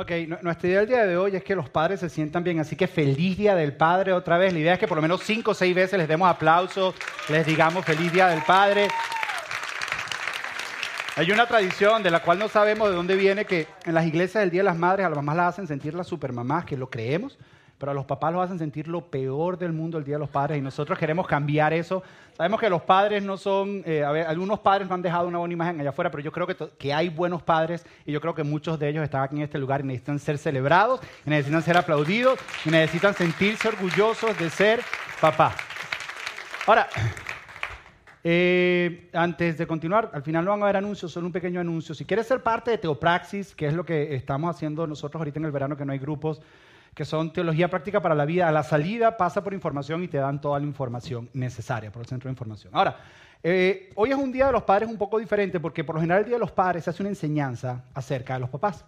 Ok, nuestra idea del día de hoy es que los padres se sientan bien, así que feliz día del padre otra vez. La idea es que por lo menos cinco o seis veces les demos aplausos, les digamos feliz día del padre. Hay una tradición de la cual no sabemos de dónde viene que en las iglesias del Día de las Madres a las mamás las hacen sentir las supermamás, que lo creemos, pero a los papás los hacen sentir lo peor del mundo el Día de los Padres y nosotros queremos cambiar eso. Sabemos que los padres no son, eh, a ver, algunos padres no han dejado una buena imagen allá afuera, pero yo creo que, que hay buenos padres y yo creo que muchos de ellos están aquí en este lugar y necesitan ser celebrados, y necesitan ser aplaudidos y necesitan sentirse orgullosos de ser papá. Ahora, eh, antes de continuar, al final no van a haber anuncios, solo un pequeño anuncio. Si quieres ser parte de Teopraxis, que es lo que estamos haciendo nosotros ahorita en el verano, que no hay grupos, que son teología práctica para la vida. A la salida pasa por información y te dan toda la información necesaria por el centro de información. Ahora, eh, hoy es un día de los padres un poco diferente porque por lo general el día de los padres se hace una enseñanza acerca de los papás.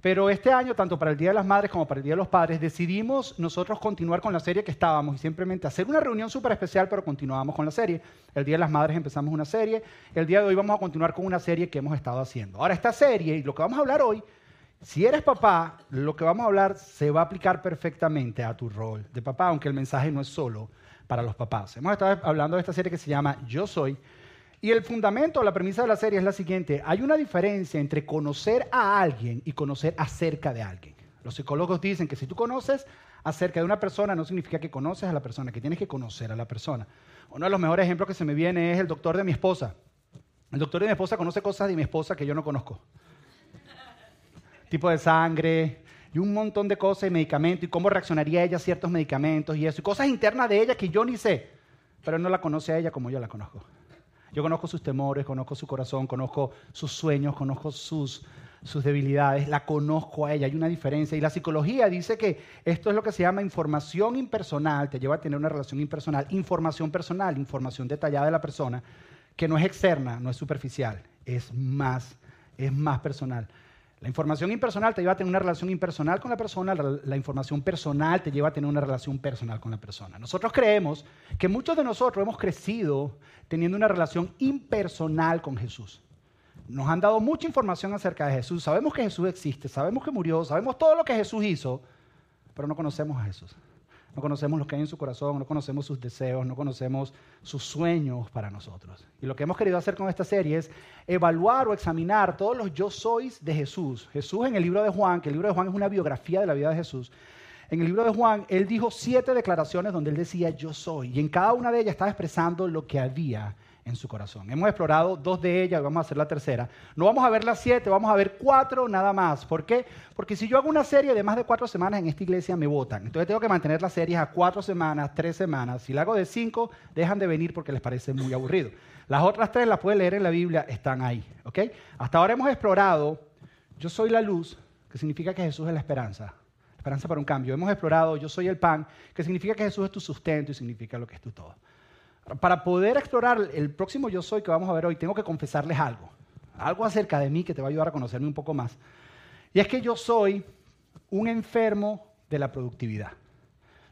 Pero este año, tanto para el Día de las Madres como para el Día de los Padres, decidimos nosotros continuar con la serie que estábamos y simplemente hacer una reunión súper especial, pero continuábamos con la serie. El Día de las Madres empezamos una serie, el día de hoy vamos a continuar con una serie que hemos estado haciendo. Ahora, esta serie y lo que vamos a hablar hoy si eres papá, lo que vamos a hablar se va a aplicar perfectamente a tu rol de papá, aunque el mensaje no es solo para los papás. Hemos estado hablando de esta serie que se llama Yo Soy. Y el fundamento, la premisa de la serie es la siguiente. Hay una diferencia entre conocer a alguien y conocer acerca de alguien. Los psicólogos dicen que si tú conoces acerca de una persona no significa que conoces a la persona, que tienes que conocer a la persona. Uno de los mejores ejemplos que se me viene es el doctor de mi esposa. El doctor de mi esposa conoce cosas de mi esposa que yo no conozco tipo de sangre y un montón de cosas y medicamentos y cómo reaccionaría ella a ciertos medicamentos y eso, y cosas internas de ella que yo ni sé, pero no la conoce a ella como yo la conozco. Yo conozco sus temores, conozco su corazón, conozco sus sueños, conozco sus, sus debilidades, la conozco a ella, hay una diferencia. Y la psicología dice que esto es lo que se llama información impersonal, te lleva a tener una relación impersonal, información personal, información detallada de la persona, que no es externa, no es superficial, es más, es más personal. La información impersonal te lleva a tener una relación impersonal con la persona, la, información personal te lleva a tener una relación personal con la persona. Nosotros creemos que muchos de nosotros hemos crecido teniendo una relación impersonal con Jesús. Nos han dado mucha información acerca de Jesús, sabemos que Jesús existe, sabemos que murió, sabemos todo lo que Jesús hizo, pero no conocemos a Jesús. No conocemos lo que hay en su corazón, no conocemos sus deseos, no conocemos sus sueños para nosotros. Y lo que hemos querido hacer con esta serie es evaluar o examinar todos los yo sois de Jesús. Jesús en el libro de Juan, que el libro de Juan es una biografía de la vida de Jesús. En el libro de Juan, él dijo siete declaraciones donde él decía yo soy. Y en cada una de ellas estaba expresando lo que había en su corazón. Hemos explorado dos de ellas vamos a hacer la tercera. No vamos a ver las siete, vamos a ver cuatro nada más. ¿Por qué? Porque si yo hago una serie de más de cuatro semanas en esta iglesia, me votan. Entonces tengo que mantener las series a cuatro semanas, tres semanas. Si la hago de cinco, dejan de venir porque les parece muy aburrido. Las otras tres las pueden leer en la Biblia, están ahí. ¿ok? Hasta ahora hemos explorado, yo soy la luz, que significa que Jesús es la esperanza. Esperanza para un cambio. Hemos explorado, yo soy el pan, que significa que Jesús es tu sustento y significa lo que es tu todo. Para poder explorar el próximo yo soy que vamos a ver hoy, tengo que confesarles algo. Algo acerca de mí que te va a ayudar a conocerme un poco más. Y es que yo soy un enfermo de la productividad.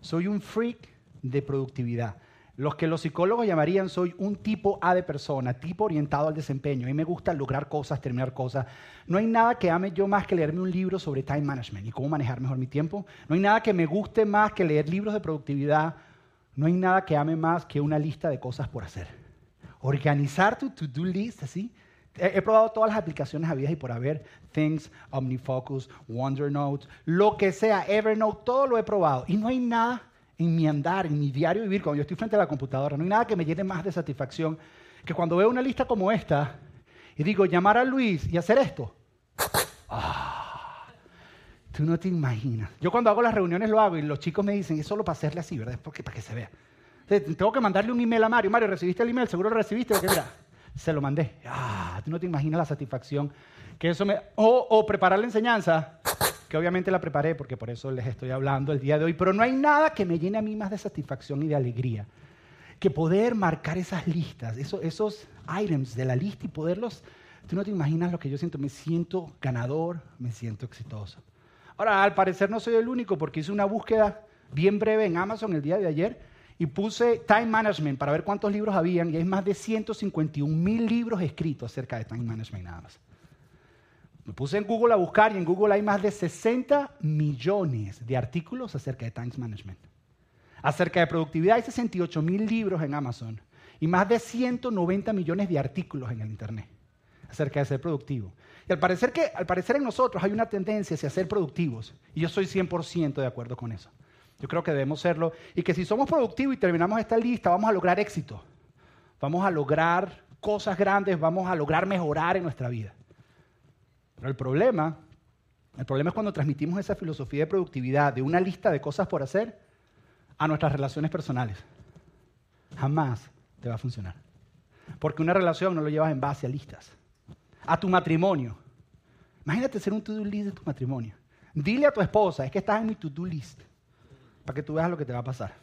Soy un freak de productividad. Los que los psicólogos llamarían soy un tipo A de persona, tipo orientado al desempeño. A mí me gusta lograr cosas, terminar cosas. No hay nada que ame yo más que leerme un libro sobre time management y cómo manejar mejor mi tiempo. No hay nada que me guste más que leer libros de productividad no hay nada que ame más que una lista de cosas por hacer. Organizar tu to-do list así. He, probado todas las aplicaciones habidas y por haber, Things, OmniFocus, OneDrive, lo que sea, Evernote, todo lo he probado. Y no hay nada en mi andar, en mi diario vivir, cuando yo estoy frente a la computadora, no hay nada que me llene más de satisfacción que cuando veo una lista como esta y digo, llamar a Luis y hacer esto. Tú no te imaginas. Yo cuando hago las reuniones lo hago y los chicos me dicen, es solo para hacerle así, ¿verdad? Porque, para que se vea. tengo que mandarle un email a Mario. Mario, ¿recibiste el email? Seguro lo recibiste. Porque mira, se lo mandé. Ah, tú no te imaginas la satisfacción que eso me... O, o preparar la enseñanza, que obviamente la preparé porque por eso les estoy hablando el día de hoy. Pero no hay nada que me llene a mí más de satisfacción y de alegría que poder marcar esas listas, esos, esos items de la lista y poderlos... Tú no te imaginas lo que yo siento. Me siento ganador, me siento exitoso. Ahora, al parecer no soy el único porque hice una búsqueda bien breve en Amazon el día de ayer y puse Time Management para ver cuántos libros habían y hay más de 151 mil libros escritos acerca de Time Management nada más. Me puse en Google a buscar y en Google hay más de 60 millones de artículos acerca de Time Management. Acerca de productividad hay 68 mil libros en Amazon y más de 190 millones de artículos en el Internet acerca de ser productivo. Y al parecer, que, al parecer en nosotros hay una tendencia hacia ser productivos y yo soy 100% de acuerdo con eso. Yo creo que debemos serlo y que si somos productivos y terminamos esta lista vamos a lograr éxito, vamos a lograr cosas grandes, vamos a lograr mejorar en nuestra vida. Pero el problema, el problema es cuando transmitimos esa filosofía de productividad, de una lista de cosas por hacer, a nuestras relaciones personales. Jamás te va a funcionar. Porque una relación no lo llevas en base a listas. A tu matrimonio. Imagínate ser un to-do list de tu matrimonio. Dile a tu esposa, es que estás en mi to-do list, para que tú veas lo que te va a pasar.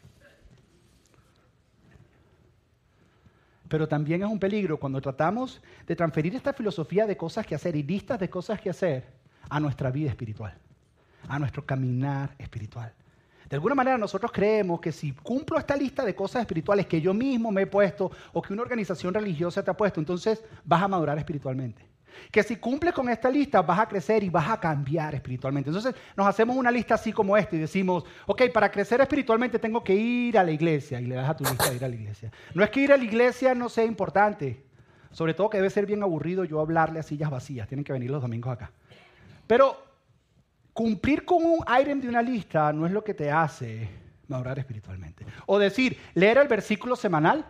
Pero también es un peligro cuando tratamos de transferir esta filosofía de cosas que hacer y listas de cosas que hacer a nuestra vida espiritual, a nuestro caminar espiritual. De alguna manera nosotros creemos que si cumplo esta lista de cosas espirituales que yo mismo me he puesto o que una organización religiosa te ha puesto, entonces vas a madurar espiritualmente. Que si cumples con esta lista vas a crecer y vas a cambiar espiritualmente. Entonces nos hacemos una lista así como esta y decimos, ok, para crecer espiritualmente tengo que ir a la iglesia y le das a tu lista de ir a la iglesia. No es que ir a la iglesia no sea importante, sobre todo que debe ser bien aburrido yo hablarle a sillas vacías, tienen que venir los domingos acá. Pero cumplir con un item de una lista no es lo que te hace madurar espiritualmente. O decir, leer el versículo semanal,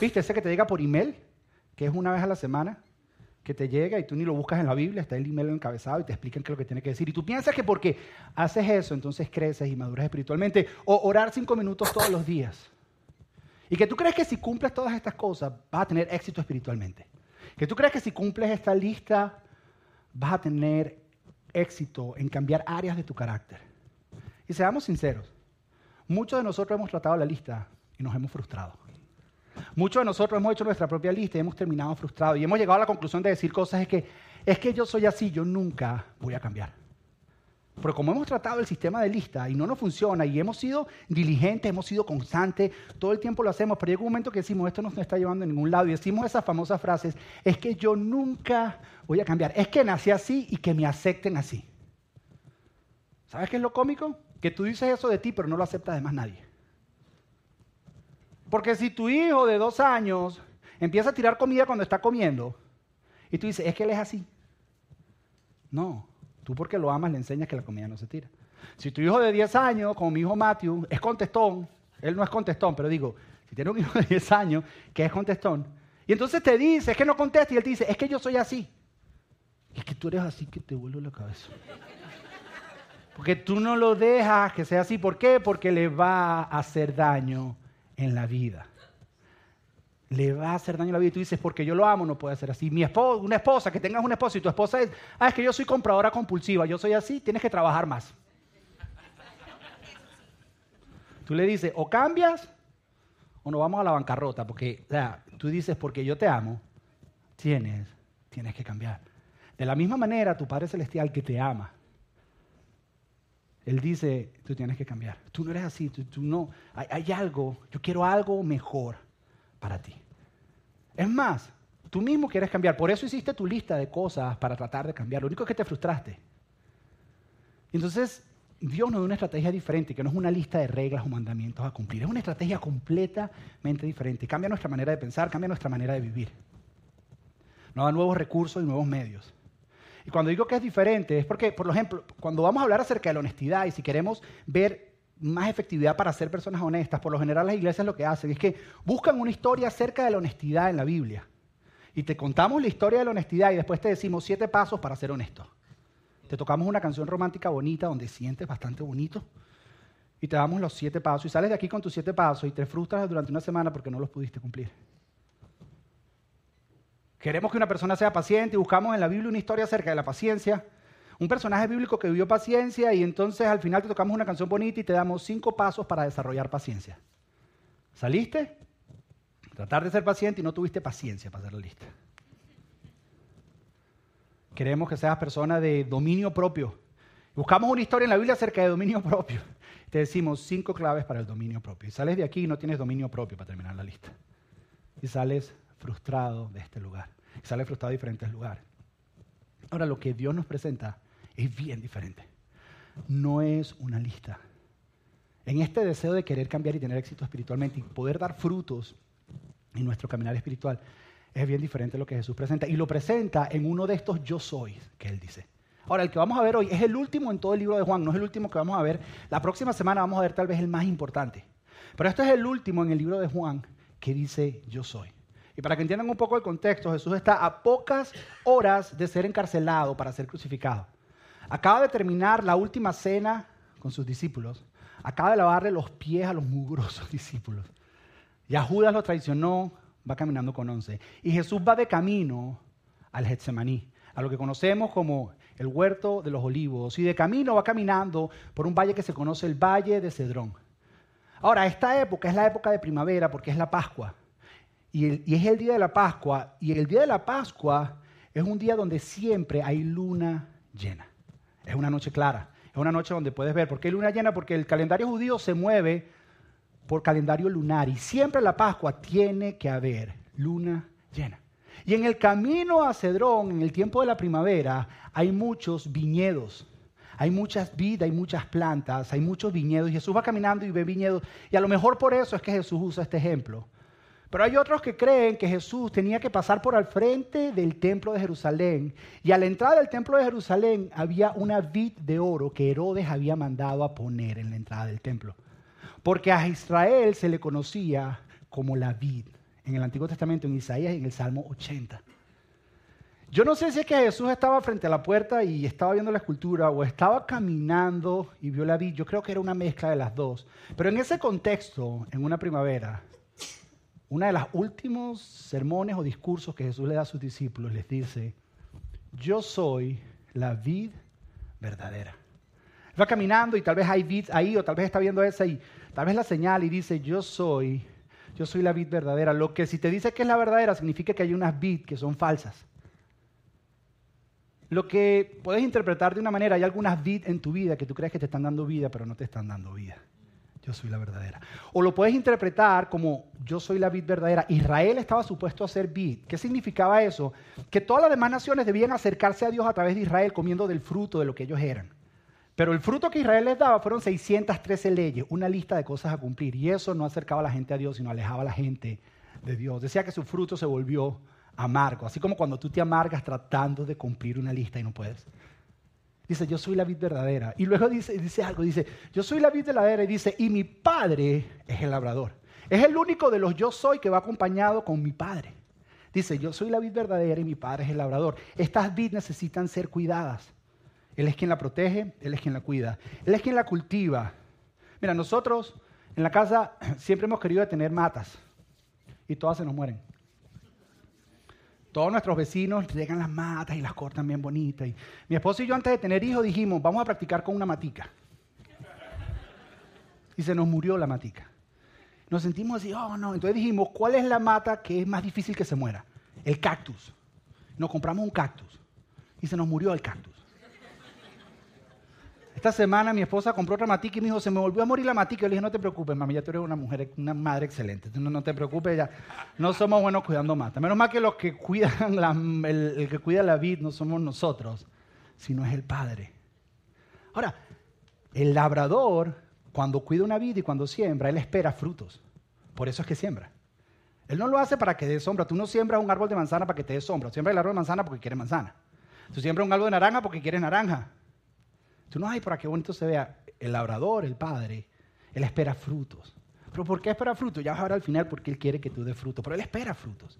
¿viste? Ese que te llega por email, que es una vez a la semana que te llega y tú ni lo buscas en la Biblia, está el email encabezado y te explican qué es lo que tiene que decir. Y tú piensas que porque haces eso, entonces creces y maduras espiritualmente. O orar cinco minutos todos los días. Y que tú crees que si cumples todas estas cosas vas a tener éxito espiritualmente. Que tú crees que si cumples esta lista vas a tener éxito en cambiar áreas de tu carácter. Y seamos sinceros, muchos de nosotros hemos tratado la lista y nos hemos frustrado. Muchos de nosotros hemos hecho nuestra propia lista y hemos terminado frustrados y hemos llegado a la conclusión de decir cosas es que es que yo soy así, yo nunca voy a cambiar. Pero como hemos tratado el sistema de lista y no nos funciona y hemos sido diligentes, hemos sido constantes, todo el tiempo lo hacemos, pero llega un momento que decimos, esto no nos está llevando a ningún lado y decimos esas famosas frases, es que yo nunca voy a cambiar, es que nací así y que me acepten así. ¿Sabes qué es lo cómico? Que tú dices eso de ti, pero no lo acepta de más nadie. Porque si tu hijo de dos años empieza a tirar comida cuando está comiendo, y tú dices, es que él es así. No, tú porque lo amas le enseñas que la comida no se tira. Si tu hijo de 10 años, como mi hijo Matthew, es contestón, él no es contestón, pero digo, si tiene un hijo de 10 años que es contestón, y entonces te dice, es que no contesta, y él te dice, es que yo soy así. Es que tú eres así que te vuelve la cabeza. Porque tú no lo dejas que sea así. ¿Por qué? Porque le va a hacer daño en la vida. Le va a hacer daño en la vida y tú dices, porque yo lo amo, no puede ser así. Mi esposa, una esposa, que tengas una esposa y tu esposa es, ah, es que yo soy compradora compulsiva, yo soy así, tienes que trabajar más. Tú le dices, o cambias o nos vamos a la bancarrota, porque tú dices, porque yo te amo, tienes, tienes que cambiar. De la misma manera, tu Padre Celestial que te ama, él dice, tú tienes que cambiar. Tú no eres así, tú, no. Hay, algo, yo quiero algo mejor para ti. Es más, tú mismo quieres cambiar. Por eso hiciste tu lista de cosas para tratar de cambiar. Lo único es que te frustraste. Entonces, Dios nos da una estrategia diferente, que no es una lista de reglas o mandamientos a cumplir. Es una estrategia completamente diferente. Cambia nuestra manera de pensar, cambia nuestra manera de vivir. Nos da nuevos recursos y nuevos medios. Y cuando digo que es diferente, es porque, por ejemplo, cuando vamos a hablar acerca de la honestidad y si queremos ver más efectividad para ser personas honestas, por lo general las iglesias lo que hacen es que buscan una historia acerca de la honestidad en la Biblia. Y te contamos la historia de la honestidad y después te decimos siete pasos para ser honesto. Te tocamos una canción romántica bonita donde sientes bastante bonito y te damos los siete pasos y sales de aquí con tus siete pasos y te frustras durante una semana porque no los pudiste cumplir. Queremos que una persona sea paciente y buscamos en la Biblia una historia acerca de la paciencia. Un personaje bíblico que vivió paciencia y entonces al final te tocamos una canción bonita y te damos cinco pasos para desarrollar paciencia. ¿Saliste? Tratar de ser paciente y no tuviste paciencia para hacer la lista. Queremos que seas persona de dominio propio. Buscamos una historia en la Biblia acerca de dominio propio. Te decimos cinco claves para el dominio propio. Y sales de aquí y no tienes dominio propio para terminar la lista. Y sales frustrado de este lugar. Y sale frustrado de diferentes lugares. Ahora, lo que Dios nos presenta es bien diferente. No es una lista. En este deseo de querer cambiar y tener éxito espiritualmente y poder dar frutos en nuestro caminar espiritual, es bien diferente lo que Jesús presenta. Y lo presenta en uno de estos yo soy que Él dice. Ahora, el que vamos a ver hoy es el último en todo el libro de Juan, no es el último que vamos a ver. La próxima semana vamos a ver tal vez el más importante. Pero este es el último en el libro de Juan que dice yo soy. Y para que entiendan un poco el contexto, Jesús está a pocas horas de ser encarcelado para ser crucificado. Acaba de terminar la última cena con sus discípulos. Acaba de lavarle los pies a los mugrosos discípulos. Ya Judas lo traicionó, va caminando con once. Y Jesús va de camino al Getsemaní, a lo que conocemos como el huerto de los olivos. Y de camino va caminando por un valle que se conoce el Valle de Cedrón. Ahora, esta época es la época de primavera porque es la Pascua. Y, es el día de la Pascua. Y el día de la Pascua es un día donde siempre hay luna llena. Es una noche clara. Es una noche donde puedes ver. ¿Por qué luna llena? Porque el calendario judío se mueve por calendario lunar. Y siempre la Pascua tiene que haber luna llena. Y en el camino a Cedrón, en el tiempo de la primavera, hay muchos viñedos. Hay muchas vidas, hay muchas plantas, hay muchos viñedos. Jesús va caminando y ve viñedos. Y a lo mejor por eso es que Jesús usa este ejemplo. Pero hay otros que creen que Jesús tenía que pasar por al frente del templo de Jerusalén. Y a la entrada del templo de Jerusalén había una vid de oro que Herodes había mandado a poner en la entrada del templo. Porque a Israel se le conocía como la vid. En el Antiguo Testamento, en Isaías y en el Salmo 80. Yo no sé si es que Jesús estaba frente a la puerta y estaba viendo la escultura o estaba caminando y vio la vid. Yo creo que era una mezcla de las dos. Pero en ese contexto, en una primavera, uno de los últimos sermones o discursos que Jesús le da a sus discípulos les dice, yo soy la vid verdadera. Va caminando y tal vez hay vid ahí o tal vez está viendo esa y tal vez la señal y dice, yo soy, yo soy la vid verdadera. Lo que si te dice que es la verdadera significa que hay unas vid que son falsas. Lo que puedes interpretar de una manera, hay algunas vid en tu vida que tú crees que te están dando vida, pero no te están dando vida. Yo soy la verdadera. O lo puedes interpretar como yo soy la vid verdadera. Israel estaba supuesto a ser vid. ¿Qué significaba eso? Que todas las demás naciones debían acercarse a Dios a través de Israel comiendo del fruto de lo que ellos eran. Pero el fruto que Israel les daba fueron 613 leyes, una lista de cosas a cumplir. Y eso no acercaba a la gente a Dios, sino alejaba a la gente de Dios. Decía que su fruto se volvió amargo. Así como cuando tú te amargas tratando de cumplir una lista y no puedes. Dice, yo soy la vid verdadera. Y luego dice, dice algo, dice, yo soy la vid verdadera y dice, y mi padre es el labrador. Es el único de los yo soy que va acompañado con mi padre. Dice, yo soy la vid verdadera y mi padre es el labrador. Estas vid necesitan ser cuidadas. Él es quien la protege, Él es quien la cuida. Él es quien la cultiva. Mira, nosotros en la casa siempre hemos querido tener matas y todas se nos mueren. Todos nuestros vecinos llegan las matas y las cortan bien bonitas. Y mi esposo y yo antes de tener hijos dijimos, vamos a practicar con una matica. Y se nos murió la matica. Nos sentimos así, oh no. Entonces dijimos, ¿cuál es la mata que es más difícil que se muera? El cactus. Nos compramos un cactus. Y se nos murió el cactus. Esta semana mi esposa compró otra matica y me dijo, se me volvió a morir la matica. Yo le dije, no te preocupes, mami, ya tú eres una mujer, una madre excelente. No, te preocupes, ya no somos buenos cuidando matas. Menos mal que los que cuidan la, el, que cuida la vid no somos nosotros, sino es el Padre. Ahora, el labrador, cuando cuida una vid y cuando siembra, él espera frutos. Por eso es que siembra. Él no lo hace para que dé sombra. Tú no siembras un árbol de manzana para que te dé sombra. Siembra el árbol de manzana porque quieres manzana. Tú siembras un árbol de naranja porque quieres naranja. Tú no, ay, para qué bonito se vea. El labrador, el padre, él espera frutos. ¿Pero por qué espera frutos? Ya vas a ver al final porque él quiere que tú des frutos. Pero él espera frutos.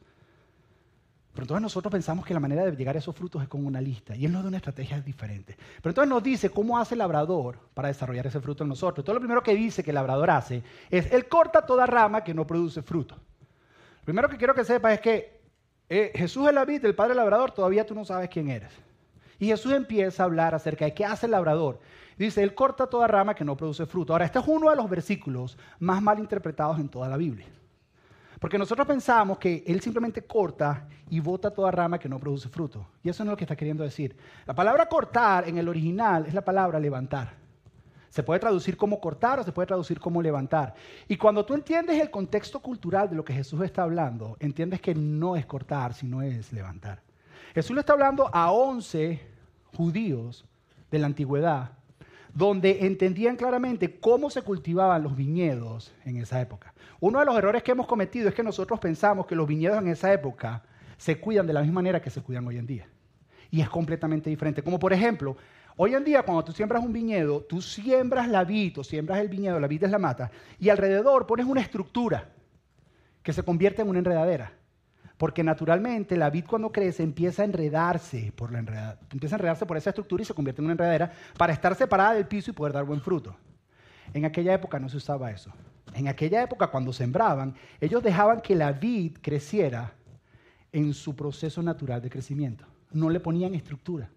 Pero entonces nosotros pensamos que la manera de llegar a esos frutos es con una lista. Y él nos da una estrategia diferente. Pero entonces nos dice cómo hace el labrador para desarrollar ese fruto en nosotros. Todo lo primero que dice que el labrador hace es, él corta toda rama que no produce fruto. Lo primero que quiero que sepas es que eh, Jesús es la vid, el Padre labrador, todavía tú no sabes quién eres. Y Jesús empieza a hablar acerca de qué hace el labrador. Dice, Él corta toda rama que no produce fruto. Ahora, este es uno de los versículos más mal interpretados en toda la Biblia. Porque nosotros pensamos que Él simplemente corta y bota toda rama que no produce fruto. Y eso no es lo que está queriendo decir. La palabra cortar en el original es la palabra levantar. Se puede traducir como cortar o se puede traducir como levantar. Y cuando tú entiendes el contexto cultural de lo que Jesús está hablando, entiendes que no es cortar, sino es levantar. Jesús le está hablando a 11 judíos de la antigüedad, donde entendían claramente cómo se cultivaban los viñedos en esa época. Uno de los errores que hemos cometido es que nosotros pensamos que los viñedos en esa época se cuidan de la misma manera que se cuidan hoy en día. Y es completamente diferente. Como por ejemplo, hoy en día cuando tú siembras un viñedo, tú siembras la vid siembras el viñedo, la vid es la mata, y alrededor pones una estructura que se convierte en una enredadera. Porque naturalmente la vid cuando crece empieza a enredarse por la empieza a enredarse por esa estructura y se convierte en una enredadera para estar separada del piso y poder dar buen fruto. En aquella época no se usaba eso. En aquella época cuando sembraban, ellos dejaban que la vid creciera en su proceso natural de crecimiento. No le ponían estructura.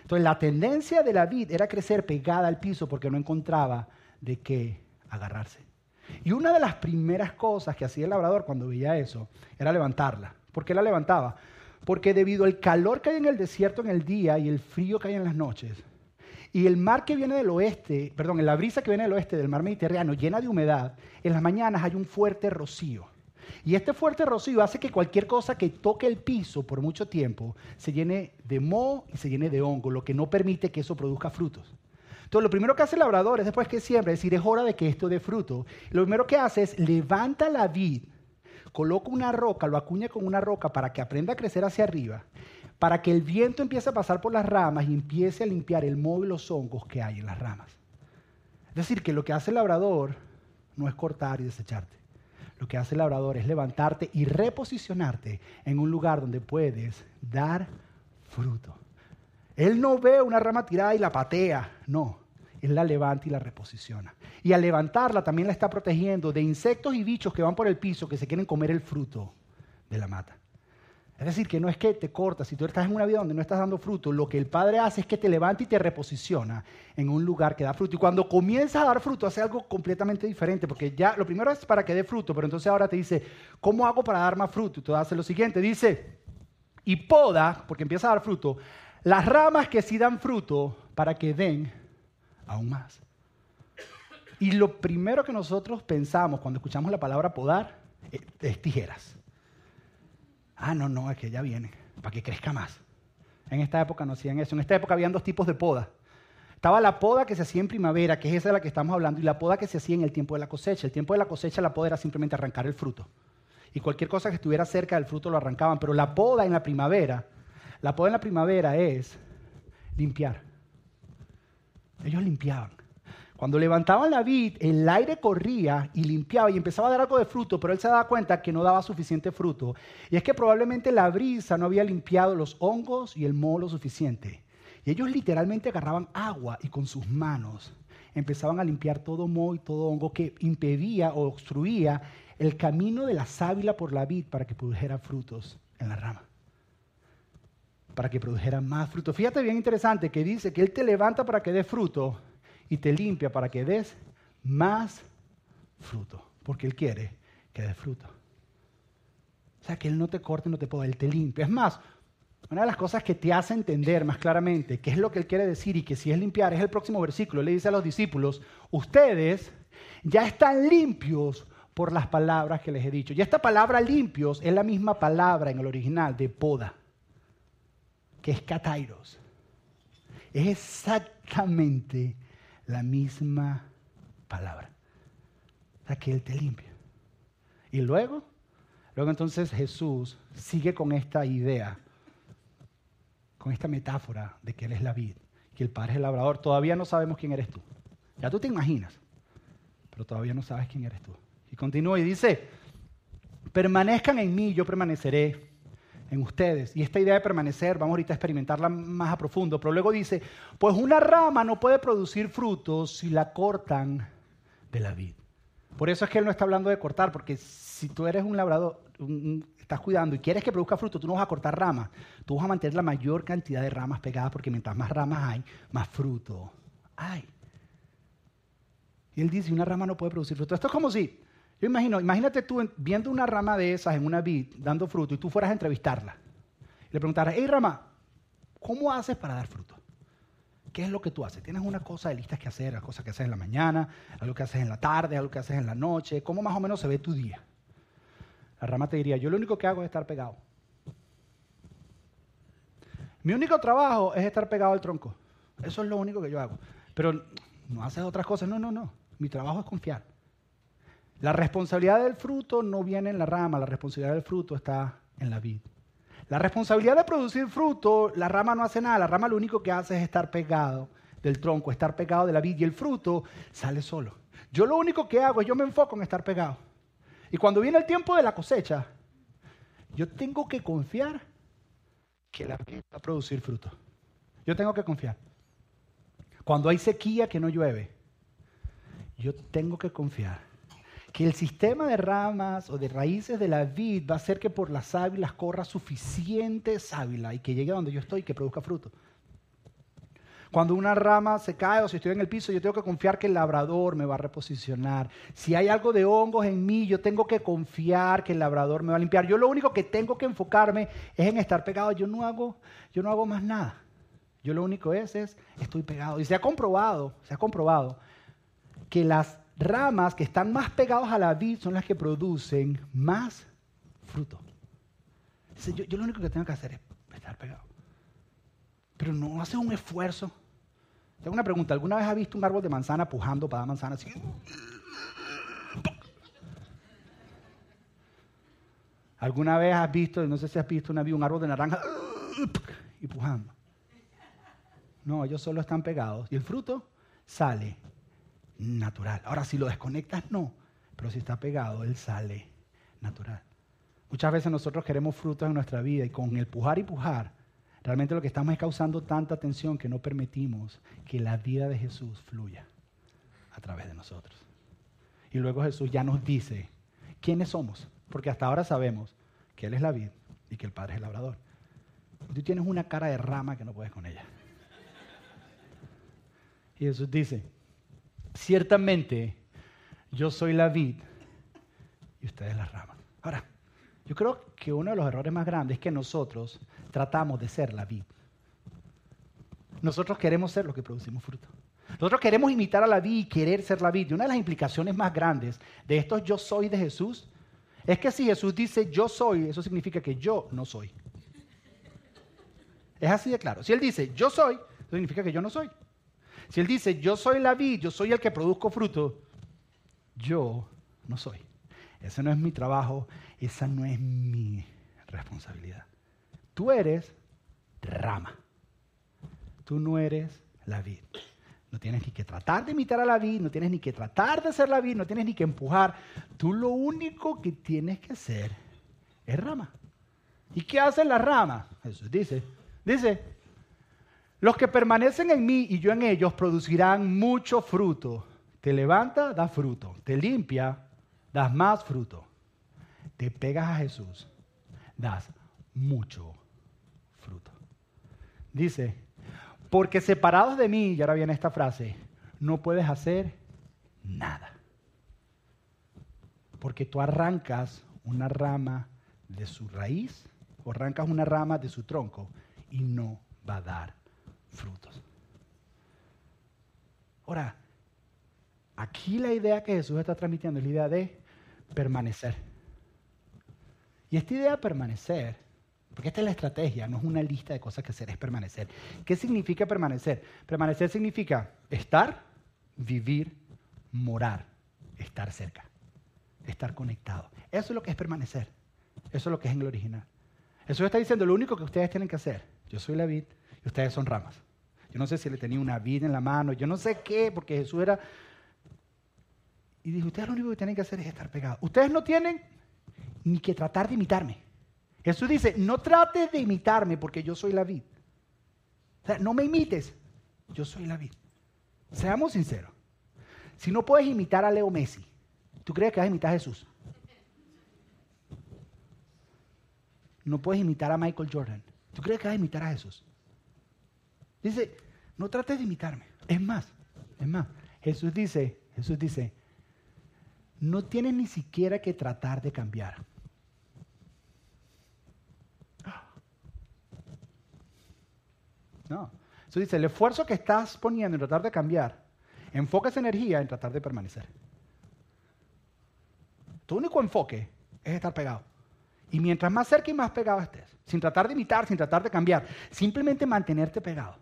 Entonces la tendencia de la vid era crecer pegada al piso porque no encontraba de qué agarrarse. Y una de las primeras cosas que hacía el labrador cuando veía eso era levantarla. ¿Por qué la levantaba? Porque debido al calor que hay en el desierto en el día y el frío que hay en las noches, y el mar que viene del oeste, perdón, la brisa que viene del oeste del mar Mediterráneo llena de humedad, en las mañanas hay un fuerte rocío. Y este fuerte rocío hace que cualquier cosa que toque el piso por mucho tiempo se llene de moho y se llene de hongo, lo que no permite que eso produzca frutos. Entonces, lo primero que hace el labrador es después que siembra, es decir, es hora de que esto dé fruto. Lo primero que hace es levanta la vid, coloca una roca, lo acuña con una roca para que aprenda a crecer hacia arriba, para que el viento empiece a pasar por las ramas y empiece a limpiar el moho y los hongos que hay en las ramas. Es decir, que lo que hace el labrador no es cortar y desecharte. Lo que hace el labrador es levantarte y reposicionarte en un lugar donde puedes dar fruto. Él no ve una rama tirada y la patea, no. Él la levanta y la reposiciona. Y al levantarla también la está protegiendo de insectos y bichos que van por el piso que se quieren comer el fruto de la mata. Es decir, que no es que te cortas, si tú estás en una vida donde no estás dando fruto, lo que el Padre hace es que te levanta y te reposiciona en un lugar que da fruto. Y cuando comienza a dar fruto, hace algo completamente diferente, porque ya lo primero es para que dé fruto, pero entonces ahora te dice, ¿cómo hago para dar más fruto? Y tú haces lo siguiente, dice, y poda, porque empieza a dar fruto, las ramas que sí dan fruto para que den aún más. Y lo primero que nosotros pensamos cuando escuchamos la palabra podar es tijeras. Ah, no, no, es que ya viene, para que crezca más. En esta época no hacían eso. En esta época habían dos tipos de poda. Estaba la poda que se hacía en primavera, que es esa de la que estamos hablando, y la poda que se hacía en el tiempo de la cosecha. El tiempo de la cosecha, la poda era simplemente arrancar el fruto. Y cualquier cosa que estuviera cerca del fruto lo arrancaban. Pero la poda en la primavera la poda en la primavera es limpiar. Ellos limpiaban. Cuando levantaban la vid, el aire corría y limpiaba y empezaba a dar algo de fruto, pero él se daba cuenta que no daba suficiente fruto. Y es que probablemente la brisa no había limpiado los hongos y el moho lo suficiente. Y ellos literalmente agarraban agua y con sus manos empezaban a limpiar todo moho y todo hongo que impedía o obstruía el camino de la sábila por la vid para que produjera frutos en la rama para que produjera más fruto. Fíjate bien interesante que dice que Él te levanta para que des fruto y te limpia para que des más fruto, porque Él quiere que des fruto. O sea, que Él no te corte, no te puede, Él te limpia. Es más, una de las cosas que te hace entender más claramente qué es lo que Él quiere decir y que si es limpiar es el próximo versículo. Él le dice a los discípulos, ustedes ya están limpios por las palabras que les he dicho. Y esta palabra limpios es la misma palabra en el original de poda que es Katairos. Es exactamente la misma palabra. Sea, que Él te limpia. Y luego, luego entonces Jesús sigue con esta idea, con esta metáfora de que Él es la vid, que el Padre es el labrador. Todavía no sabemos quién eres tú. Ya tú te imaginas, pero todavía no sabes quién eres tú. Y continúa y dice, permanezcan en mí, yo permaneceré en ustedes. Y esta idea de permanecer, vamos ahorita a experimentarla más a profundo, pero luego dice, pues una rama no puede producir frutos si la cortan de la vid. Por eso es que él no está hablando de cortar, porque si tú eres un labrador, estás cuidando y quieres que produzca fruto, tú no vas a cortar ramas, tú vas a mantener la mayor cantidad de ramas pegadas, porque mientras más ramas hay, más fruto hay. Y él dice, una rama no puede producir fruto. Esto es como si yo imagino, imagínate tú viendo una rama de esas en una vid dando fruto y tú fueras a entrevistarla. Y le preguntaras, hey rama, ¿cómo haces para dar fruto? ¿Qué es lo que tú haces? ¿Tienes una cosa de listas que hacer, las cosas que haces en la mañana, algo que haces en la tarde, algo que haces en la noche? ¿Cómo más o menos se ve tu día? La rama te diría, yo lo único que hago es estar pegado. Mi único trabajo es estar pegado al tronco. Eso es lo único que yo hago. Pero no haces otras cosas. No, no, no. Mi trabajo es confiar. La responsabilidad del fruto no viene en la rama, la responsabilidad del fruto está en la vid. La responsabilidad de producir fruto, la rama no hace nada, la rama lo único que hace es estar pegado del tronco, estar pegado de la vid y el fruto sale solo. Yo lo único que hago es yo me enfoco en estar pegado. Y cuando viene el tiempo de la cosecha, yo tengo que confiar que la vid va a producir fruto. Yo tengo que confiar. Cuando hay sequía que no llueve, yo tengo que confiar que el sistema de ramas o de raíces de la vid va a hacer que por las sábilas corra suficiente sábila y que llegue a donde yo estoy y que produzca fruto. Cuando una rama se cae o si estoy en el piso, yo tengo que confiar que el labrador me va a reposicionar. Si hay algo de hongos en mí, yo tengo que confiar que el labrador me va a limpiar. Yo lo único que tengo que enfocarme es en estar pegado. Yo no hago, yo no hago más nada. Yo lo único es, es estoy pegado. Y se ha comprobado, se ha comprobado que las ramas que están más pegadas a la vid son las que producen más fruto. Yo, yo lo único que tengo que hacer es estar pegado. Pero no hace un esfuerzo. Tengo una pregunta. ¿Alguna vez has visto un árbol de manzana pujando para dar manzana así? ¿Alguna vez has visto, no sé si has visto una, un árbol de naranja y pujando? No, ellos solo están pegados y el fruto sale natural. Ahora, si lo desconectas, no. Pero si está pegado, él sale natural. Muchas veces nosotros queremos frutos en nuestra vida y con el pujar y pujar, realmente lo que estamos es causando tanta tensión que no permitimos que la vida de Jesús fluya a través de nosotros. Y luego Jesús ya nos dice quiénes somos, porque hasta ahora sabemos que Él es la vida y que el Padre es el labrador. Tú tienes una cara de rama que no puedes con ella. Y Jesús dice, ciertamente yo soy la vid y ustedes las ramas. Ahora, yo creo que uno de los errores más grandes es que nosotros tratamos de ser la vid. Nosotros queremos ser lo que producimos fruto. Nosotros queremos imitar a la vid y querer ser la vid. Y una de las implicaciones más grandes de estos yo soy de Jesús es que si Jesús dice yo soy, eso significa que yo no soy. Es así de claro. Si Él dice yo soy, significa que yo no soy. Si Él dice, yo soy la vid, yo soy el que produzco fruto, yo no soy. Ese no es mi trabajo, esa no es mi responsabilidad. Tú eres rama. Tú no eres la vid. No tienes ni que tratar de imitar a la vid, no tienes ni que tratar de ser la vid, no tienes ni que empujar. Tú lo único que tienes que hacer es rama. ¿Y qué hace la rama? Jesús dice, dice, los que permanecen en mí y yo en ellos producirán mucho fruto. Te levanta, das fruto. Te limpia, das más fruto. Te pegas a Jesús, das mucho fruto. Dice, porque separados de mí, y ahora viene esta frase, no puedes hacer nada. Porque tú arrancas una rama de su raíz o arrancas una rama de su tronco y no va a dar frutos. Ahora, aquí la idea que Jesús está transmitiendo es la idea de permanecer. Y esta idea de permanecer, porque esta es la estrategia, no es una lista de cosas que hacer, es permanecer. ¿Qué significa permanecer? Permanecer significa estar, vivir, morar, estar cerca, estar conectado. Eso es lo que es permanecer. Eso es lo que es en el original. Jesús está diciendo, lo único que ustedes tienen que hacer, yo soy la vid, y ustedes son ramas. Yo no sé si le tenía una vida en la mano, yo no sé qué, porque Jesús era... Y dijo, ustedes lo único que tienen que hacer es estar pegados. Ustedes no tienen ni que tratar de imitarme. Jesús dice, no trates de imitarme porque yo soy la vid. O sea, no me imites, yo soy la vid. Seamos sinceros. Si no puedes imitar a Leo Messi, ¿tú crees que vas a imitar a Jesús? No puedes imitar a Michael Jordan. ¿Tú crees que vas a imitar a Jesús? Dice, no trates de imitarme. Es más, es más. Jesús dice, Jesús dice, no tienes ni siquiera que tratar de cambiar. No. Jesús dice, el esfuerzo que estás poniendo en tratar de cambiar, enfoca esa energía en tratar de permanecer. Tu único enfoque es estar pegado. Y mientras más cerca y más pegado estés, sin tratar de imitar, sin tratar de cambiar, simplemente mantenerte pegado.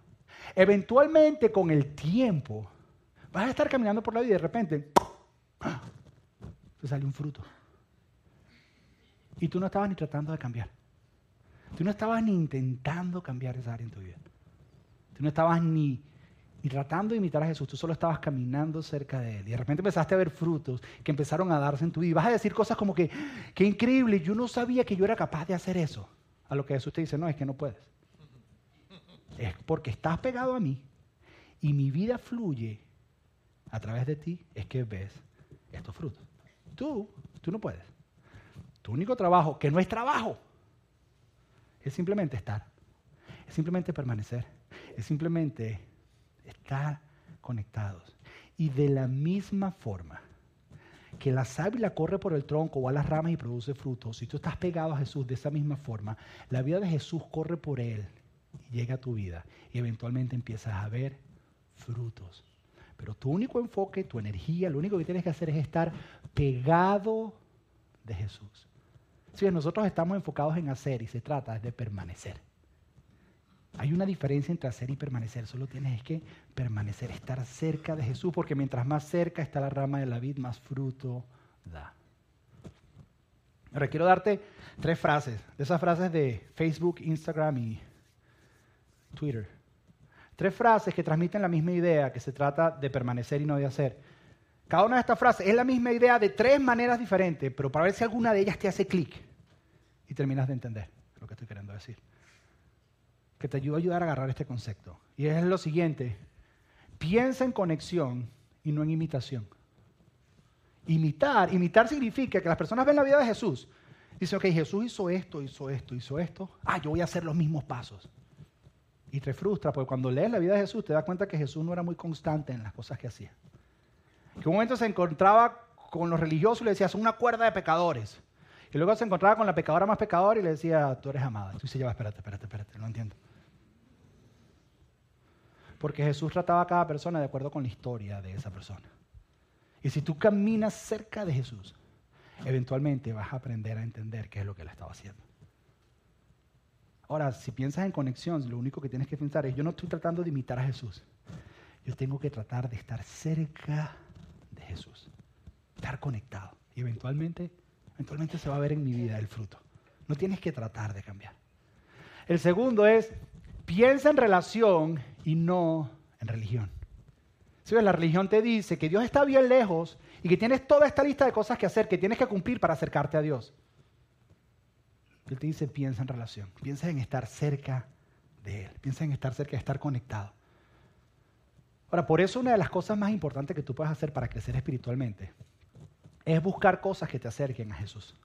Eventualmente, con el tiempo, vas a estar caminando por la vida y de repente te sale un fruto. Y tú no estabas ni tratando de cambiar. Tú no estabas ni intentando cambiar esa área en tu vida. Tú no estabas ni, tratando de imitar a Jesús, tú solo estabas caminando cerca de Él. Y de repente empezaste a ver frutos que empezaron a darse en tu vida. Y vas a decir cosas como que, qué increíble, yo no sabía que yo era capaz de hacer eso. A lo que Jesús te dice, no, es que no puedes. Es porque estás pegado a mí y mi vida fluye a través de ti, es que ves estos frutos. Tú, tú no puedes. Tu único trabajo, que no es trabajo, es simplemente estar. Es simplemente permanecer. Es simplemente estar conectados. Y de la misma forma que la sábila corre por el tronco o a las ramas y produce frutos, si tú estás pegado a Jesús de esa misma forma, la vida de Jesús corre por él llega a tu vida y eventualmente empiezas a ver frutos. Pero tu único enfoque, tu energía, lo único que tienes que hacer es estar pegado de Jesús. Si nosotros estamos enfocados en hacer y se trata de permanecer. Hay una diferencia entre hacer y permanecer. Solo tienes que permanecer, estar cerca de Jesús, porque mientras más cerca está la rama de la vid, más fruto da. Ahora quiero darte tres frases, de esas frases de Facebook, Instagram y Twitter. Tres frases que transmiten la misma idea, que se trata de permanecer y no de hacer. Cada una de estas frases es la misma idea de tres maneras diferentes, pero para ver si alguna de ellas te hace clic y terminas de entender lo que estoy queriendo decir. Que te ayuda a ayudar a agarrar este concepto. Y es lo siguiente, piensa en conexión y no en imitación. Imitar, imitar significa que las personas ven la vida de Jesús. Dicen, ok, Jesús hizo esto, hizo esto, hizo esto. Ah, yo voy a hacer los mismos pasos. Y te frustra, porque cuando lees la vida de Jesús te das cuenta que Jesús no era muy constante en las cosas que hacía que un momento se encontraba con los religiosos y le decía, son una cuerda de pecadores. Y luego se encontraba con la pecadora más pecadora y le decía, tú eres amada. Y dices, ya espérate, espérate, espérate, no entiendo. Porque Jesús trataba a cada persona de acuerdo con la historia de esa persona. Y si tú caminas cerca de Jesús, eventualmente vas a aprender a entender qué es lo que él estaba haciendo. Ahora, si piensas en conexión, lo único que tienes que pensar es, yo no estoy tratando de imitar a Jesús. Yo tengo que tratar de estar cerca Jesús. Estar conectado. Y eventualmente, eventualmente se va a ver en mi vida el fruto. No tienes que tratar de cambiar. El segundo es, piensa en relación y no en religión. Si la religión te dice que Dios está bien lejos y que tienes toda esta lista de cosas que hacer, que tienes que cumplir para acercarte a Dios. Él te dice, piensa en relación, piensa en estar cerca de Él, piensa en estar cerca, estar conectado. Ahora, por eso una de las cosas más importantes que tú puedes hacer para crecer espiritualmente es buscar cosas que te acerquen a Jesús.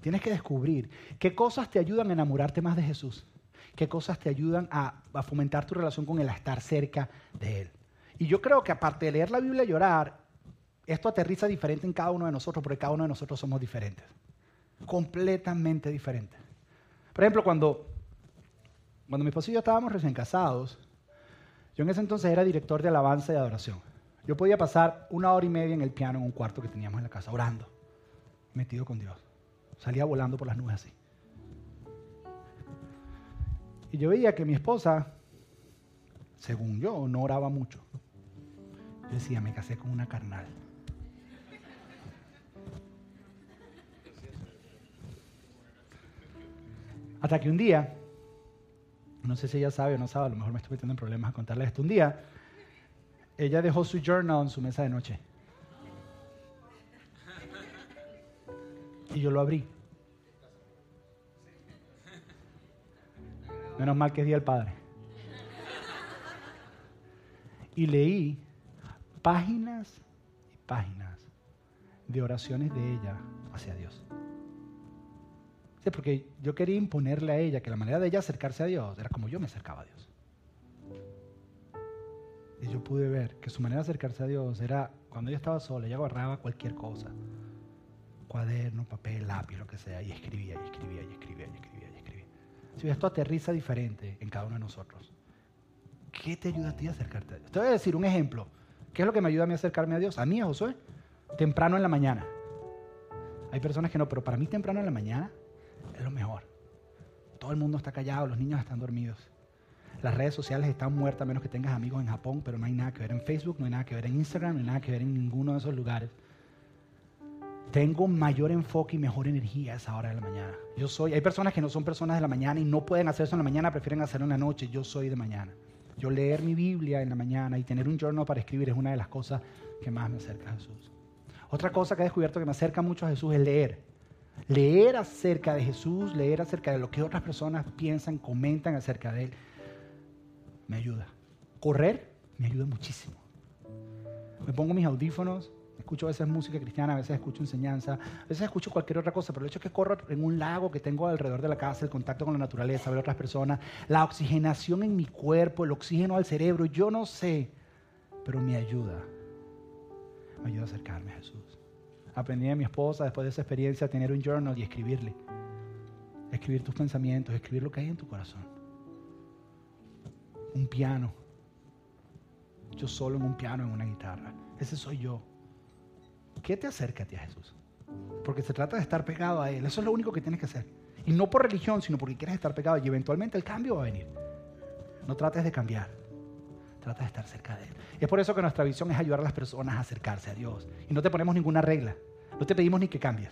Tienes que descubrir qué cosas te ayudan a enamorarte más de Jesús, qué cosas te ayudan a, fomentar tu relación con Él, a estar cerca de Él. Y yo creo que aparte de leer la Biblia y llorar, esto aterriza diferente en cada uno de nosotros, porque cada uno de nosotros somos diferentes, completamente diferentes. Por ejemplo, cuando, cuando mi esposo y yo estábamos recién casados, yo en ese entonces era director de alabanza y adoración. Yo podía pasar una hora y media en el piano en un cuarto que teníamos en la casa, orando, metido con Dios. Salía volando por las nubes así. Y yo veía que mi esposa, según yo, no oraba mucho. Yo decía, me casé con una carnal. Hasta que un día no sé si ella sabe o no sabe, a lo mejor me estoy metiendo en problemas a contarle esto. Un día, ella dejó su journal en su mesa de noche. Y yo lo abrí. Menos mal que es Día Padre. Y leí páginas y páginas de oraciones de ella hacia Dios porque yo quería imponerle a ella que la manera de ella acercarse a Dios era como yo me acercaba a Dios. Y yo pude ver que su manera de acercarse a Dios era cuando ella estaba sola, ella agarraba cualquier cosa, cuaderno, papel, lápiz, lo que sea, y escribía, y escribía, y escribía, y escribía, y escribía. Si esto aterriza diferente en cada uno de nosotros, ¿qué te ayuda a ti a acercarte a Dios? Te voy a decir un ejemplo. ¿Qué es lo que me ayuda a mí a acercarme a Dios? A mí, a Josué, temprano en la mañana. Hay personas que no, pero para mí temprano en la mañana Lo mejor. Todo el mundo está callado, los niños están dormidos. Las redes sociales están muertas menos que tengas amigos en Japón, pero no hay nada que ver en Facebook, no hay nada que ver en Instagram, no hay nada que ver en ninguno de esos lugares. Tengo mayor enfoque y mejor energía a esa hora de la mañana. Yo soy, hay personas que no son personas de la mañana y no pueden hacer eso en la mañana, prefieren hacerlo en la noche. Yo soy de mañana. Yo leer mi Biblia en la mañana y tener un journal para escribir es una de las cosas que más me acerca a Jesús. Otra cosa que he descubierto que me acerca mucho a Jesús es leer. Leer acerca de Jesús, leer acerca de lo que otras personas piensan, comentan acerca de Él, me ayuda. Correr me ayuda muchísimo. Me pongo mis audífonos, escucho a veces música cristiana, a veces escucho enseñanza, a veces escucho cualquier otra cosa, pero el hecho es que corro en un lago que tengo alrededor de la casa, el contacto con la naturaleza, ver otras personas, la oxigenación en mi cuerpo, el oxígeno al cerebro, yo no sé, pero me ayuda. Me ayuda a acercarme a Jesús. Aprendí de mi esposa después de esa experiencia a tener un journal y escribirle. Escribir tus pensamientos, escribir lo que hay en tu corazón un piano. Yo solo en un piano, en una guitarra. Ese soy yo. ¿Qué te acerca a ti a Jesús? Porque se trata de estar pegado a Él. Eso es lo único que tienes que hacer. Y no por religión, sino porque quieres estar pegado. Y eventualmente el cambio va a venir. No trates de cambiar. Trata de estar cerca de Él. Es por eso que nuestra visión es ayudar a las personas a acercarse a Dios. Y no te ponemos ninguna regla. No te pedimos ni que cambies.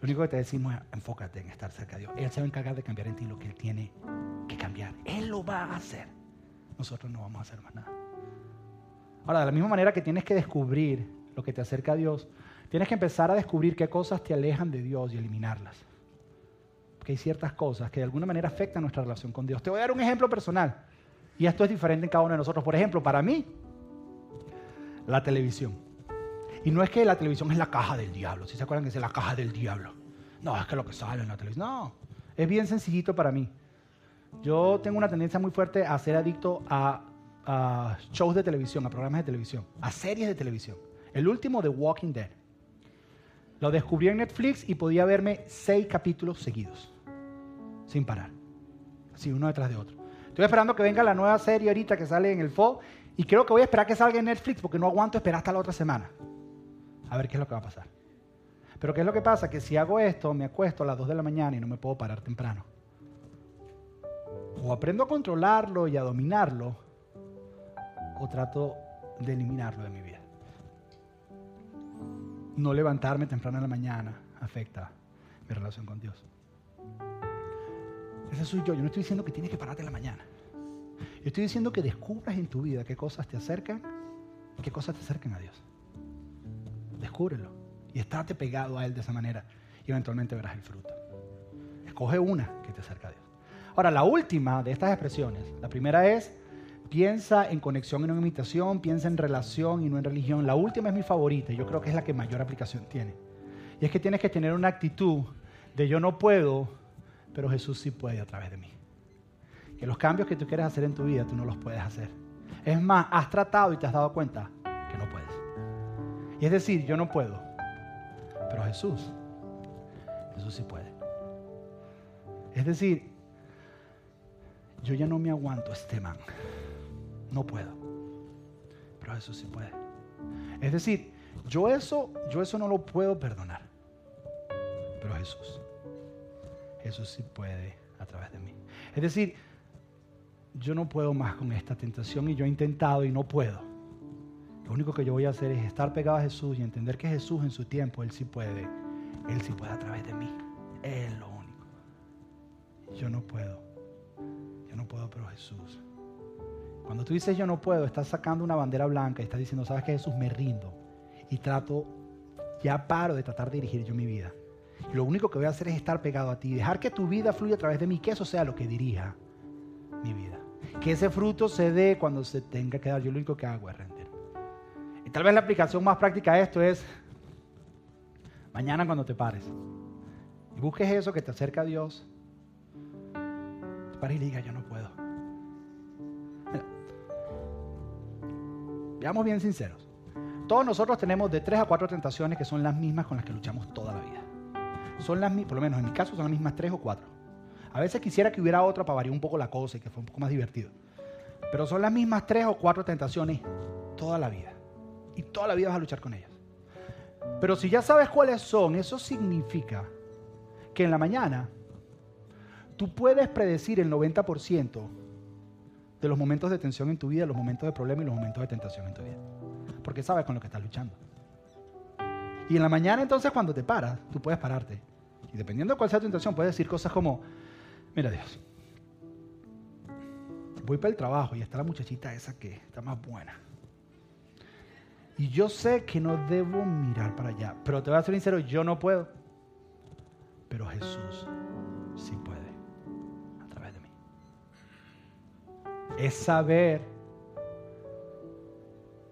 Lo único que te decimos es enfócate en estar cerca de Dios. Él se va a encargar de cambiar en ti lo que Él tiene que cambiar. Él lo va a hacer. Nosotros no vamos a hacer más nada. Ahora, de la misma manera que tienes que descubrir lo que te acerca a Dios, tienes que empezar a descubrir qué cosas te alejan de Dios y eliminarlas. Porque hay ciertas cosas que de alguna manera afectan nuestra relación con Dios. Te voy a dar un ejemplo personal. Y esto es diferente en cada uno de nosotros. Por ejemplo, para mí, la televisión. Y no es que la televisión es la caja del diablo. Si se acuerdan que es la caja del diablo? No, es que lo que sale en la televisión. No, es bien sencillito para mí. Yo tengo una tendencia muy fuerte a ser adicto a, shows de televisión, a programas de televisión, a series de televisión. El último, The Walking Dead. Lo descubrí en Netflix y podía verme seis capítulos seguidos, sin parar. Así, uno detrás de otro. Estoy esperando que venga la nueva serie ahorita que sale en el fall y creo que voy a esperar que salga en Netflix porque no aguanto esperar hasta la otra semana a ver qué es lo que va a pasar. Pero ¿qué es lo que pasa? Que si hago esto, me acuesto a las 2 de la mañana y no me puedo parar temprano. O aprendo a controlarlo y a dominarlo, o trato de eliminarlo de mi vida. No levantarme temprano en la mañana afecta mi relación con Dios. Ese soy yo. Yo no estoy diciendo que tienes que pararte en la mañana. Yo estoy diciendo que descubras en tu vida qué cosas te acercan y qué cosas te acercan a Dios. Descúbrelo. Y estate pegado a Él de esa manera. Y eventualmente verás el fruto. Escoge una que te acerca a Dios. Ahora, la última de estas expresiones, la primera es, piensa en conexión y no en imitación, piensa en relación y no en religión. La última es mi favorita, yo creo que es la que mayor aplicación tiene. Y es que tienes que tener una actitud de yo no puedo, pero Jesús sí puede a través de mí. Que los cambios que tú quieres hacer en tu vida, tú no los puedes hacer. Es más, has tratado y te has dado cuenta que no puedes. Y es decir, yo no puedo. Pero Jesús, Jesús sí puede. Es decir, yo ya no me aguanto este man. No puedo. Pero Jesús sí puede. Es decir, yo eso, yo eso no lo puedo perdonar. Pero Jesús, Jesús sí puede a través de mí. Es decir, yo no puedo más con esta tentación y yo he intentado y no puedo. Lo único que yo voy a hacer es estar pegado a Jesús y entender que Jesús en su tiempo, Él sí puede. Él sí puede a través de mí. Él es lo único. Yo no puedo. Yo no puedo, pero Jesús. Cuando tú dices yo no puedo, estás sacando una bandera blanca y estás diciendo, ¿sabes que Jesús? Me rindo. Y trato, ya paro de tratar de dirigir yo mi vida. Lo único que voy a hacer es estar pegado a ti, dejar que tu vida fluya a través de mí, que eso sea lo que dirija mi vida. Que ese fruto se dé cuando se tenga que dar. Yo lo único que hago es rendir. Y tal vez la aplicación más práctica de esto es mañana cuando te pares. Y busques eso que te acerca a Dios. Para y diga, yo no puedo. veamos bien sinceros. Todos nosotros tenemos de tres a cuatro tentaciones que son las mismas con las que luchamos toda la vida. Son las por lo menos en mi caso, son las mismas tres o cuatro. A veces quisiera que hubiera otra para variar un poco la cosa y que fuera un poco más divertido. Pero son las mismas tres o cuatro tentaciones toda la vida y toda la vida vas a luchar con ellas. Pero si ya sabes cuáles son, eso significa que en la mañana tú puedes predecir el 90% de los momentos de tensión en tu vida, los momentos de problema y los momentos de tentación en tu vida. Porque sabes con lo que estás luchando. Y en la mañana entonces cuando te paras, tú puedes pararte. Y dependiendo de cuál sea tu intención, puedes decir cosas como, mira Dios, voy para el trabajo y está la muchachita esa que está más buena. Y yo sé que no debo mirar para allá, pero te voy a ser sincero, yo no puedo. Pero Jesús sí puede a través de mí. Es saber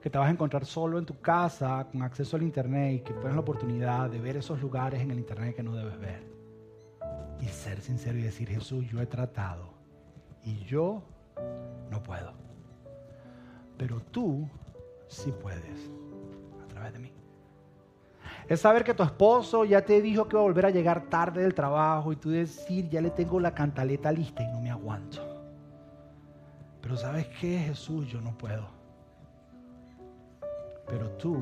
que te vas a encontrar solo en tu casa con acceso al internet y que tienes la oportunidad de ver esos lugares en el internet que no debes ver. Y ser sincero y decir, Jesús, yo he tratado y yo no puedo. Pero tú sí puedes a través de mí. Es saber que tu esposo ya te dijo que va a volver a llegar tarde del trabajo y tú decir, ya le tengo la cantaleta lista y no me aguanto. Pero sabes qué, Jesús, yo no puedo. Pero tú,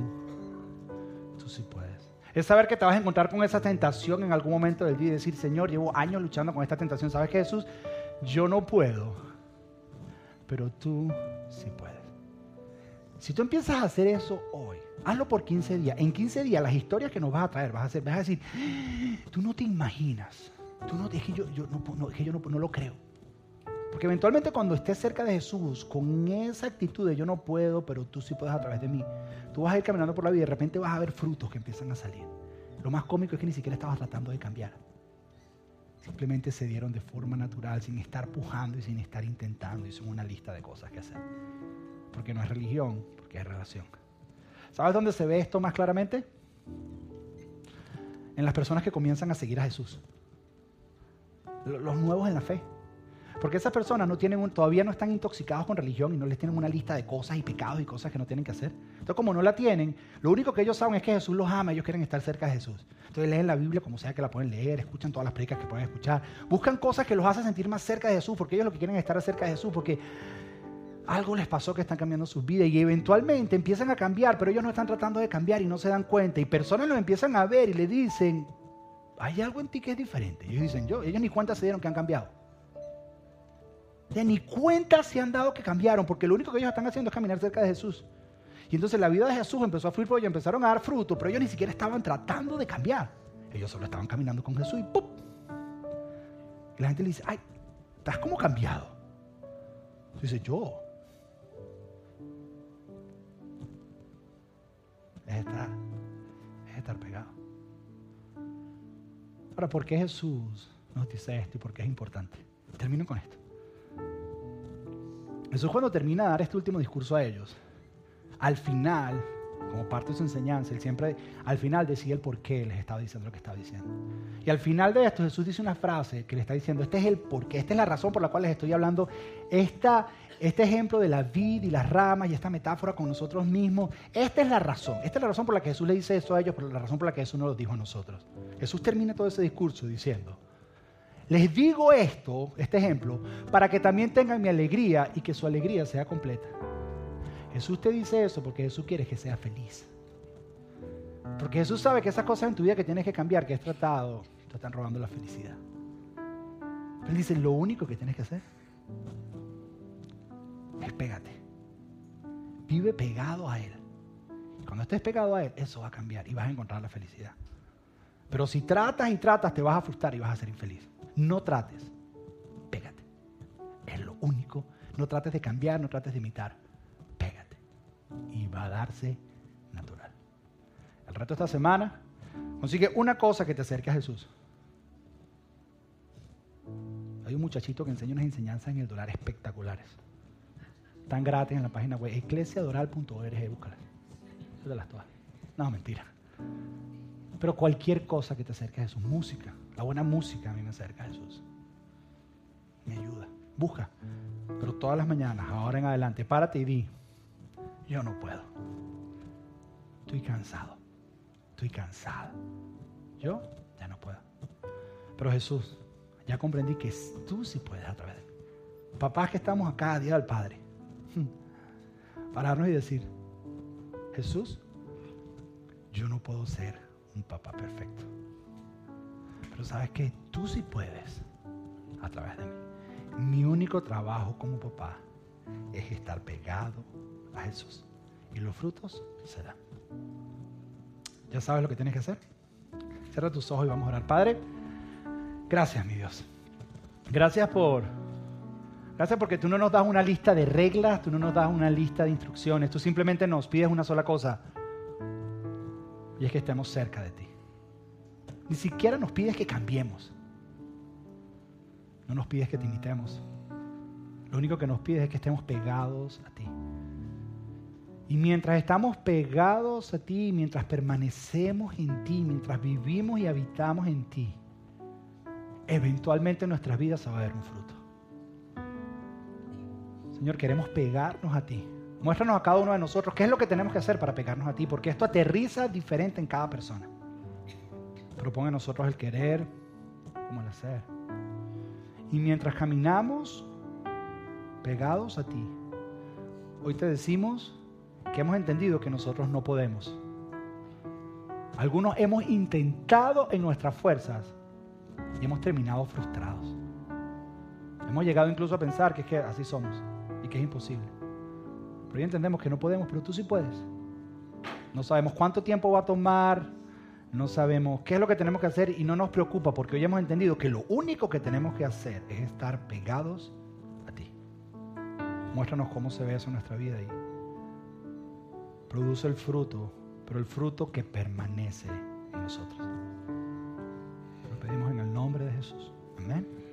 tú sí puedes. Es saber que te vas a encontrar con esa tentación en algún momento del día y decir, Señor, llevo años luchando con esta tentación. ¿Sabes qué, Jesús? Yo no puedo. Pero tú sí puedes. Si tú empiezas a hacer eso hoy, hazlo por 15 días. En 15 días las historias que nos vas a traer, vas a, hacer, vas a decir, tú no te imaginas. Tú no, es que yo, no, que yo no, lo creo. Porque eventualmente cuando estés cerca de Jesús, con esa actitud de yo no puedo, pero tú sí puedes a través de mí, tú vas a ir caminando por la vida y de repente vas a ver frutos que empiezan a salir. Lo más cómico es que ni siquiera estabas tratando de cambiar. Simplemente se dieron de forma natural, sin estar pujando y sin estar intentando. Y son una lista de cosas que hacer. Porque no es religión, porque es relación. ¿Sabes dónde se ve esto más claramente? En las personas que comienzan a seguir a Jesús. Los nuevos en la fe. Porque esas personas no tienen todavía no están intoxicados con religión y no les tienen una lista de cosas y pecados y cosas que no tienen que hacer. Entonces, como no la tienen, lo único que ellos saben es que Jesús los ama, ellos quieren estar cerca de Jesús. Entonces leen la Biblia como sea que la pueden leer, escuchan todas las predicas que pueden escuchar, buscan cosas que los hacen sentir más cerca de Jesús, porque ellos lo que quieren es estar cerca de Jesús, porque algo les pasó que están cambiando sus vidas y eventualmente empiezan a cambiar, pero ellos no están tratando de cambiar y no se dan cuenta. Y personas lo empiezan a ver y le dicen, hay algo en ti que es diferente. Y ellos dicen, yo, ellos ni cuenta se dieron que han cambiado. Ni cuenta se han dado que cambiaron, porque lo único que ellos están haciendo es caminar cerca de Jesús. Y entonces la vida de Jesús empezó a fluir y empezaron a dar fruto, pero ellos ni siquiera estaban tratando de cambiar. Ellos solo estaban caminando con Jesús y ¡pum! Y la gente le dice, ay, estás como cambiado. dice, yo. Es estar, es estar pegado. Ahora, ¿por qué Jesús nos dice esto y por qué es importante? Termino con esto. Jesús cuando termina de dar este último discurso a ellos, al final, como parte de su enseñanza, él siempre al final decía el por qué les estaba diciendo lo que estaba diciendo. Y al final de esto Jesús dice una frase que le está diciendo, este es el por qué, esta es la razón por la cual les estoy hablando, esta, este ejemplo de la vid y las ramas y esta metáfora con nosotros mismos, esta es la razón, esta es la razón por la que Jesús le dice eso a ellos, pero la razón por la que Jesús no lo dijo a nosotros. Jesús termina todo ese discurso diciendo, les digo esto, este ejemplo, para que también tengan mi alegría y que su alegría sea completa. Jesús te dice eso porque Jesús quiere que seas feliz. Porque Jesús sabe que esas cosas en tu vida que tienes que cambiar, que has tratado, te están robando la felicidad. Él dice, lo único que tienes que hacer es pégate. Vive pegado a Él. Cuando estés pegado a Él, eso va a cambiar y vas a encontrar la felicidad. Pero si tratas y tratas, te vas a frustrar y vas a ser infeliz. No trates, pégate. Es lo único. No trates de cambiar, no trates de imitar y va a darse natural. El resto de esta semana, consigue una cosa que te acerque a Jesús. Hay un muchachito que enseña unas enseñanzas en el dólar espectaculares. Están gratis en la página web eclesiadoral.org. Búscalas. de las todas. No, mentira. Pero cualquier cosa que te acerque a Jesús, música, la buena música a mí me acerca a Jesús. Me ayuda. Busca. Pero todas las mañanas, ahora en adelante, párate y di, yo no puedo. Estoy cansado. Estoy cansada. Yo ya no puedo. Pero Jesús, ya comprendí que tú sí puedes a través de mí. Papás que estamos acá, día del Padre. Pararnos y decir, Jesús, yo no puedo ser un papá perfecto. Pero sabes que tú sí puedes a través de mí. Mi único trabajo como papá es estar pegado a Jesús. Y los frutos se dan. ¿Ya sabes lo que tienes que hacer? Cierra tus ojos y vamos a orar. Padre, gracias, mi Dios. Gracias por Gracias porque tú no nos das una lista de reglas, tú no nos das una lista de instrucciones, tú simplemente nos pides una sola cosa. Y es que estemos cerca de ti. Ni siquiera nos pides que cambiemos. No nos pides que te imitemos. Lo único que nos pides es que estemos pegados a ti. Y mientras estamos pegados a ti, mientras permanecemos en ti, mientras vivimos y habitamos en ti, eventualmente en nuestras vidas va a haber un fruto. Señor, queremos pegarnos a ti. Muéstranos a cada uno de nosotros qué es lo que tenemos que hacer para pegarnos a ti, porque esto aterriza diferente en cada persona. A nosotros el querer como el hacer. Y mientras caminamos pegados a ti, hoy te decimos que hemos entendido que nosotros no podemos. Algunos hemos intentado en nuestras fuerzas y hemos terminado frustrados. Hemos llegado incluso a pensar que es que así somos y que es imposible. Pero ya entendemos que no podemos, pero tú sí puedes. No sabemos cuánto tiempo va a tomar, no sabemos qué es lo que tenemos que hacer y no nos preocupa porque hoy hemos entendido que lo único que tenemos que hacer es estar pegados a ti. Muéstranos cómo se ve eso en nuestra vida y produce el fruto, pero el fruto que permanece en nosotros. Lo pedimos en el nombre de Jesús. Amén.